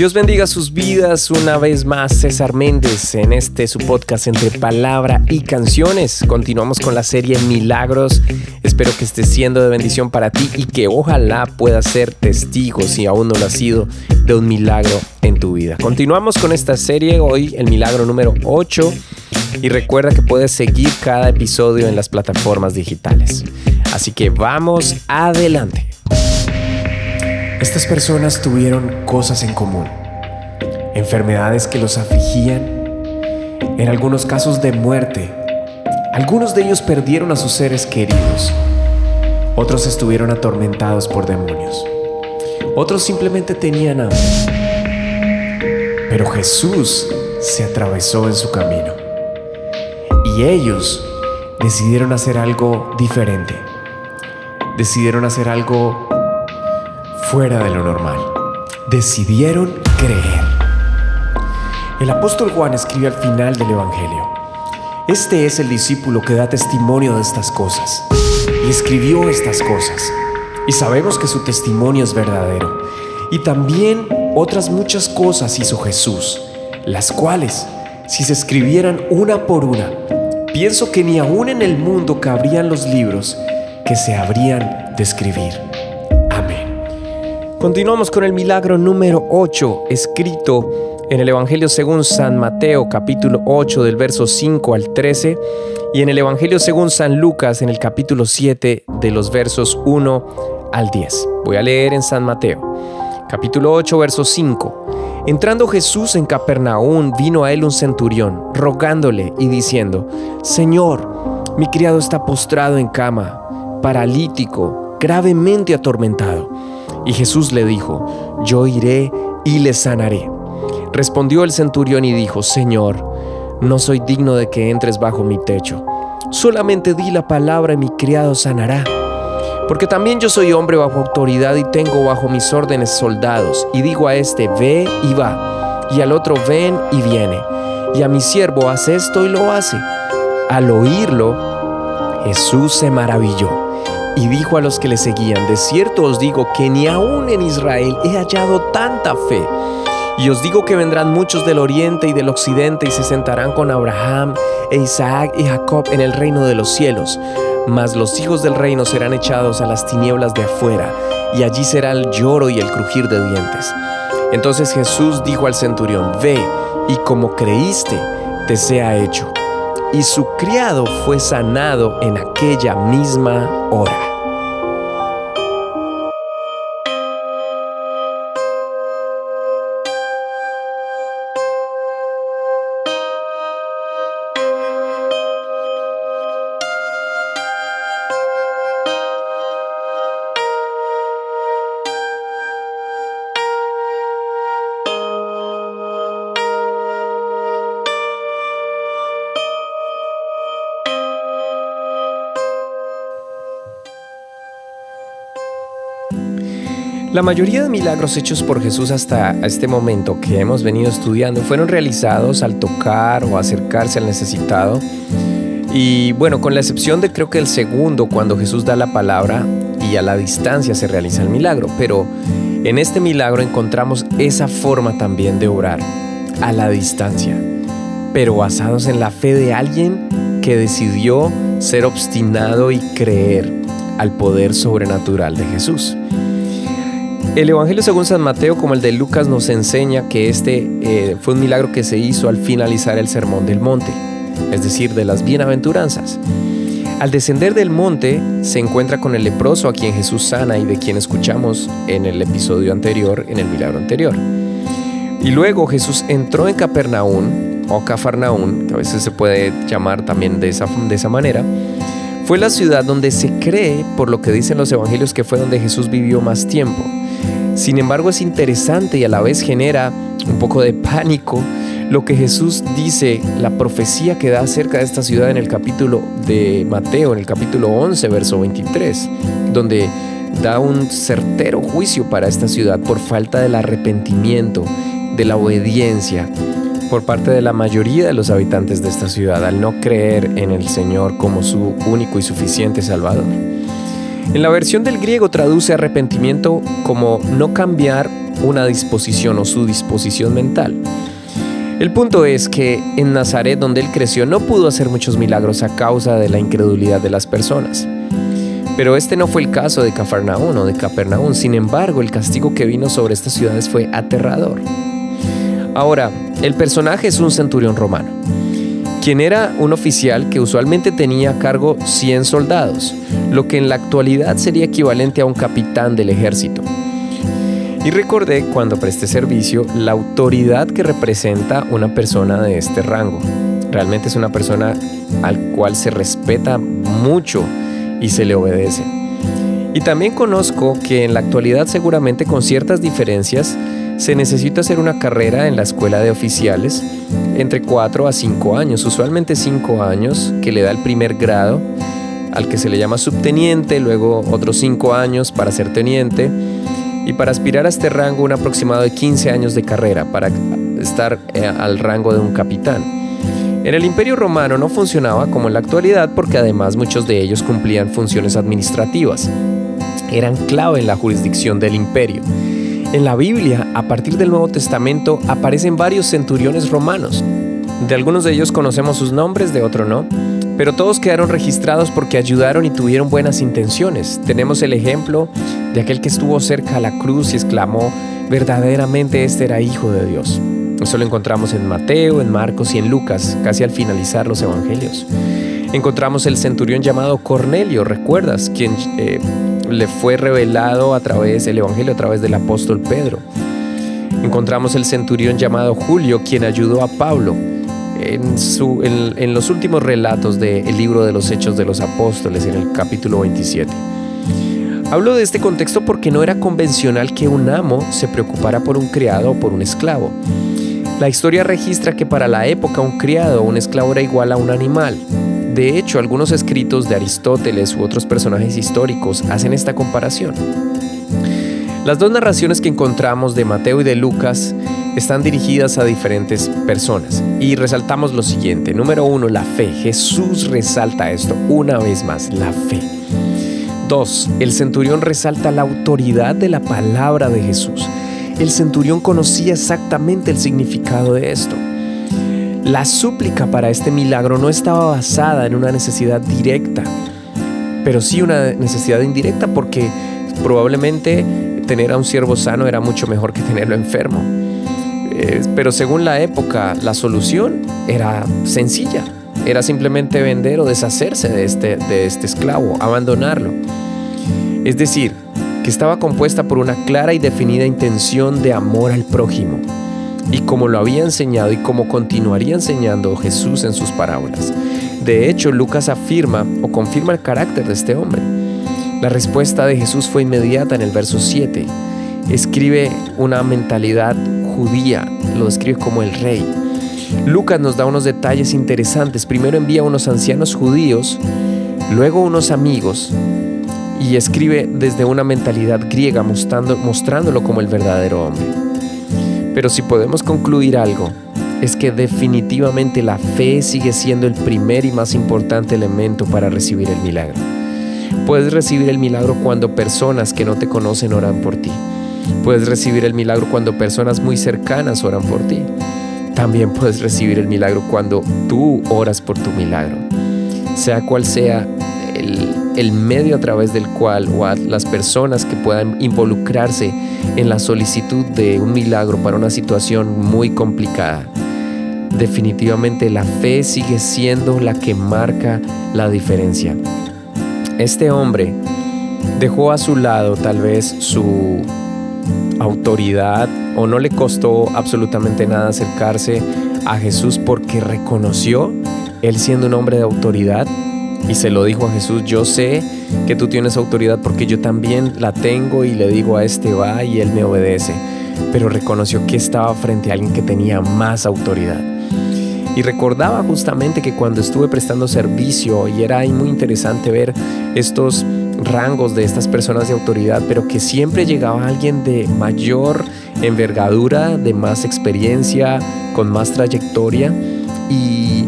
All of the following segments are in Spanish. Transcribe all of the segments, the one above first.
Dios bendiga sus vidas una vez más, César Méndez, en este su podcast entre palabra y canciones. Continuamos con la serie Milagros. Espero que esté siendo de bendición para ti y que ojalá puedas ser testigo, si aún no lo has sido, de un milagro en tu vida. Continuamos con esta serie hoy, el milagro número 8. Y recuerda que puedes seguir cada episodio en las plataformas digitales. Así que vamos adelante. Estas personas tuvieron cosas en común. Enfermedades que los afligían, en algunos casos de muerte. Algunos de ellos perdieron a sus seres queridos. Otros estuvieron atormentados por demonios. Otros simplemente tenían hambre. Pero Jesús se atravesó en su camino. Y ellos decidieron hacer algo diferente. Decidieron hacer algo fuera de lo normal. Decidieron creer. El apóstol Juan escribe al final del Evangelio. Este es el discípulo que da testimonio de estas cosas. Y escribió estas cosas. Y sabemos que su testimonio es verdadero. Y también otras muchas cosas hizo Jesús, las cuales, si se escribieran una por una, pienso que ni aún en el mundo cabrían los libros que se habrían de escribir. Continuamos con el milagro número 8, escrito en el Evangelio según San Mateo capítulo 8 del verso 5 al 13 y en el Evangelio según San Lucas en el capítulo 7 de los versos 1 al 10. Voy a leer en San Mateo, capítulo 8, verso 5. Entrando Jesús en Capernaum, vino a él un centurión, rogándole y diciendo, Señor, mi criado está postrado en cama, paralítico, gravemente atormentado. Y Jesús le dijo, yo iré y le sanaré. Respondió el centurión y dijo, Señor, no soy digno de que entres bajo mi techo. Solamente di la palabra y mi criado sanará. Porque también yo soy hombre bajo autoridad y tengo bajo mis órdenes soldados. Y digo a este, ve y va. Y al otro, ven y viene. Y a mi siervo, haz esto y lo hace. Al oírlo, Jesús se maravilló y dijo a los que le seguían, de cierto os digo que ni aún en Israel he hallado tanta fe. Y os digo que vendrán muchos del oriente y del occidente y se sentarán con Abraham e Isaac y Jacob en el reino de los cielos. Mas los hijos del reino serán echados a las tinieblas de afuera, y allí será el lloro y el crujir de dientes. Entonces Jesús dijo al centurión, Ve, y como creíste, te sea hecho. Y su criado fue sanado en aquella misma hora. La mayoría de milagros hechos por Jesús hasta este momento que hemos venido estudiando fueron realizados al tocar o acercarse al necesitado. Y bueno, con la excepción de creo que el segundo, cuando Jesús da la palabra y a la distancia se realiza el milagro. Pero en este milagro encontramos esa forma también de orar, a la distancia, pero basados en la fe de alguien que decidió ser obstinado y creer al poder sobrenatural de Jesús. El Evangelio según San Mateo, como el de Lucas, nos enseña que este eh, fue un milagro que se hizo al finalizar el Sermón del Monte, es decir, de las bienaventuranzas. Al descender del monte, se encuentra con el leproso a quien Jesús sana y de quien escuchamos en el episodio anterior, en el milagro anterior. Y luego Jesús entró en Capernaum, o Cafarnaún, que a veces se puede llamar también de esa, de esa manera, fue la ciudad donde se cree, por lo que dicen los evangelios, que fue donde Jesús vivió más tiempo. Sin embargo, es interesante y a la vez genera un poco de pánico lo que Jesús dice, la profecía que da acerca de esta ciudad en el capítulo de Mateo, en el capítulo 11, verso 23, donde da un certero juicio para esta ciudad por falta del arrepentimiento, de la obediencia por parte de la mayoría de los habitantes de esta ciudad al no creer en el Señor como su único y suficiente Salvador. En la versión del griego traduce arrepentimiento como no cambiar una disposición o su disposición mental. El punto es que en Nazaret, donde él creció, no pudo hacer muchos milagros a causa de la incredulidad de las personas. Pero este no fue el caso de Cafarnaún o de Capernaum. Sin embargo, el castigo que vino sobre estas ciudades fue aterrador. Ahora, el personaje es un centurión romano, quien era un oficial que usualmente tenía a cargo 100 soldados, lo que en la actualidad sería equivalente a un capitán del ejército. Y recordé cuando presté servicio la autoridad que representa una persona de este rango. Realmente es una persona al cual se respeta mucho y se le obedece. Y también conozco que en la actualidad seguramente con ciertas diferencias se necesita hacer una carrera en la escuela de oficiales entre 4 a 5 años, usualmente 5 años, que le da el primer grado, al que se le llama subteniente, luego otros 5 años para ser teniente, y para aspirar a este rango un aproximado de 15 años de carrera para estar eh, al rango de un capitán. En el Imperio Romano no funcionaba como en la actualidad porque además muchos de ellos cumplían funciones administrativas. Eran clave en la jurisdicción del imperio en la Biblia, a partir del Nuevo Testamento, aparecen varios centuriones romanos. De algunos de ellos conocemos sus nombres, de otros no, pero todos quedaron registrados porque ayudaron y tuvieron buenas intenciones. Tenemos el ejemplo de aquel que estuvo cerca a la cruz y exclamó, verdaderamente este era hijo de Dios. Eso lo encontramos en Mateo, en Marcos y en Lucas, casi al finalizar los evangelios. Encontramos el centurión llamado Cornelio, ¿recuerdas? Quien eh, le fue revelado a través del Evangelio, a través del apóstol Pedro. Encontramos el centurión llamado Julio, quien ayudó a Pablo en, los últimos relatos del libro de los Hechos de los Apóstoles, en el capítulo 27. Hablo de este contexto porque no era convencional que un amo se preocupara por un criado o por un esclavo. La historia registra que para la época un criado o un esclavo era igual a un animal, de hecho, algunos escritos de Aristóteles u otros personajes históricos hacen esta comparación. Las dos narraciones que encontramos de Mateo y de Lucas están dirigidas a diferentes personas. Y resaltamos lo siguiente. Número uno, la fe. Jesús resalta esto una vez más, la fe. Dos, el centurión resalta la autoridad de la palabra de Jesús. El centurión conocía exactamente el significado de esto. La súplica para este milagro no estaba basada en una necesidad directa, pero sí una necesidad indirecta porque probablemente tener a un siervo sano era mucho mejor que tenerlo enfermo. Eh, pero según la época, la solución era sencilla. Era simplemente vender o deshacerse de este, de este esclavo, abandonarlo. Es decir, que estaba compuesta por una clara y definida intención de amor al prójimo y como lo había enseñado y como continuaría enseñando Jesús en sus parábolas. De hecho, Lucas afirma o confirma el carácter de este hombre. La respuesta de Jesús fue inmediata en el verso 7. Escribe una mentalidad judía, lo describe como el rey. Lucas nos da unos detalles interesantes. Primero envía unos ancianos judíos, luego unos amigos, y escribe desde una mentalidad griega mostrándolo como el verdadero hombre. Pero si podemos concluir algo, es que definitivamente la fe sigue siendo el primer y más importante elemento para recibir el milagro. Puedes recibir el milagro cuando personas que no te conocen oran por ti. Puedes recibir el milagro cuando personas muy cercanas oran por ti. También puedes recibir el milagro cuando tú oras por tu milagro. Sea cual sea el, el medio a través del cual o a las personas que puedan involucrarse en la solicitud de un milagro para una situación muy complicada. Definitivamente la fe sigue siendo la que marca la diferencia. Este hombre dejó a su lado tal vez su autoridad o no le costó absolutamente nada acercarse a Jesús porque reconoció, él siendo un hombre de autoridad, y se lo dijo a Jesús, yo sé que tú tienes autoridad porque yo también la tengo y le digo a este va y él me obedece. Pero reconoció que estaba frente a alguien que tenía más autoridad. Y recordaba justamente que cuando estuve prestando servicio, y era muy interesante ver estos rangos de estas personas de autoridad, pero que siempre llegaba alguien de mayor envergadura, de más experiencia, con más trayectoria. Y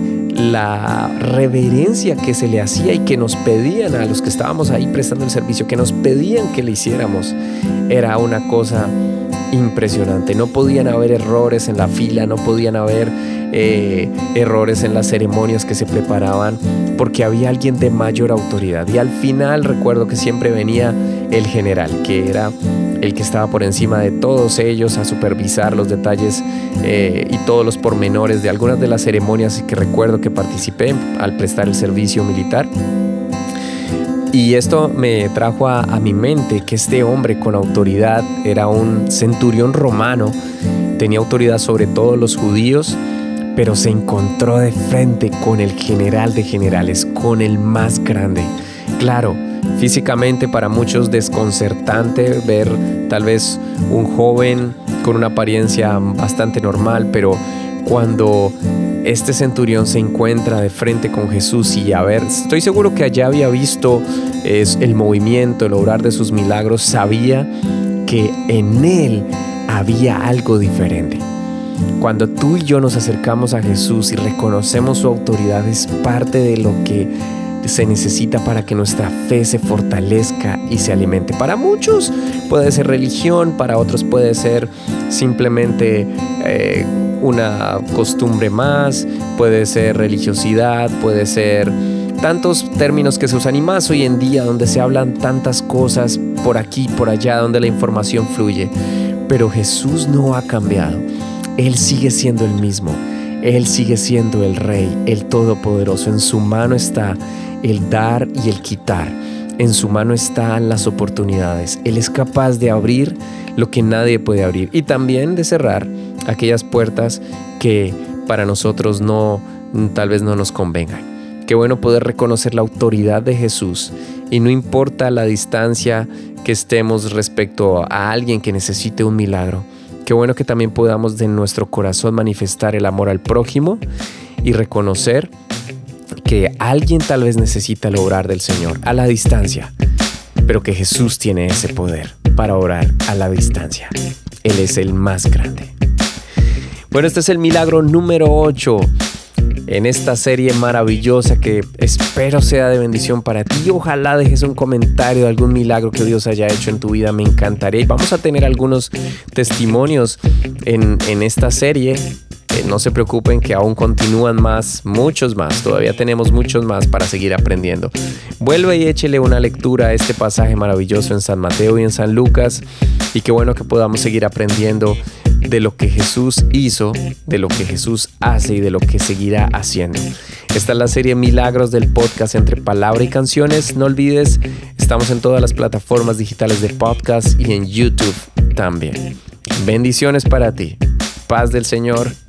la reverencia que se le hacía y que nos pedían a los que estábamos ahí prestando el servicio, que nos pedían que le hiciéramos, era una cosa impresionante. No podían haber errores en la fila, no podían haber eh, errores en las ceremonias que se preparaban, porque había alguien de mayor autoridad. Y al final recuerdo que siempre venía el general, que era el que estaba por encima de todos ellos a supervisar los detalles eh, y todos los pormenores de algunas de las ceremonias que recuerdo que participé al prestar el servicio militar. Y esto me trajo a, mi mente que este hombre con autoridad era un centurión romano, tenía autoridad sobre todos los judíos, pero se encontró de frente con el general de generales, con el más grande. Claro, físicamente para muchos desconcertante ver tal vez un joven con una apariencia bastante normal, pero cuando este centurión se encuentra de frente con Jesús y a ver, estoy seguro que allá había visto es, el movimiento, el obrar de sus milagros, sabía que en él había algo diferente. Cuando tú y yo nos acercamos a Jesús y reconocemos su autoridad es parte de lo que se necesita para que nuestra fe se fortalezca y se alimente. Para muchos puede ser religión, para otros puede ser simplemente eh, una costumbre más, puede ser religiosidad, puede ser tantos términos que se usan y más hoy en día donde se hablan tantas cosas por aquí, por allá, donde la información fluye. Pero Jesús no ha cambiado. Él sigue siendo el mismo. Él sigue siendo el Rey, el Todopoderoso. En su mano está el dar y el quitar. En su mano están las oportunidades. Él es capaz de abrir lo que nadie puede abrir y también de cerrar aquellas puertas que para nosotros no tal vez no nos convengan. Qué bueno poder reconocer la autoridad de Jesús y no importa la distancia que estemos respecto a alguien que necesite un milagro. Qué bueno que también podamos de nuestro corazón manifestar el amor al prójimo y reconocer que alguien tal vez necesita el obrar del Señor a la distancia, pero que Jesús tiene ese poder para orar a la distancia. Él es el más grande. Bueno, este es el milagro número 8 en esta serie maravillosa que espero sea de bendición para ti. Ojalá dejes un comentario de algún milagro que Dios haya hecho en tu vida, me encantaría. Vamos a tener algunos testimonios en, en esta serie no se preocupen que aún continúan más, muchos más, todavía tenemos muchos más para seguir aprendiendo. Vuelve y échele una lectura a este pasaje maravilloso en San Mateo y en San Lucas y qué bueno que podamos seguir aprendiendo de lo que Jesús hizo, de lo que Jesús hace y de lo que seguirá haciendo. Esta es la serie Milagros del podcast entre palabra y canciones. No olvides, estamos en todas las plataformas digitales de podcast y en YouTube también. Bendiciones para ti paz del Señor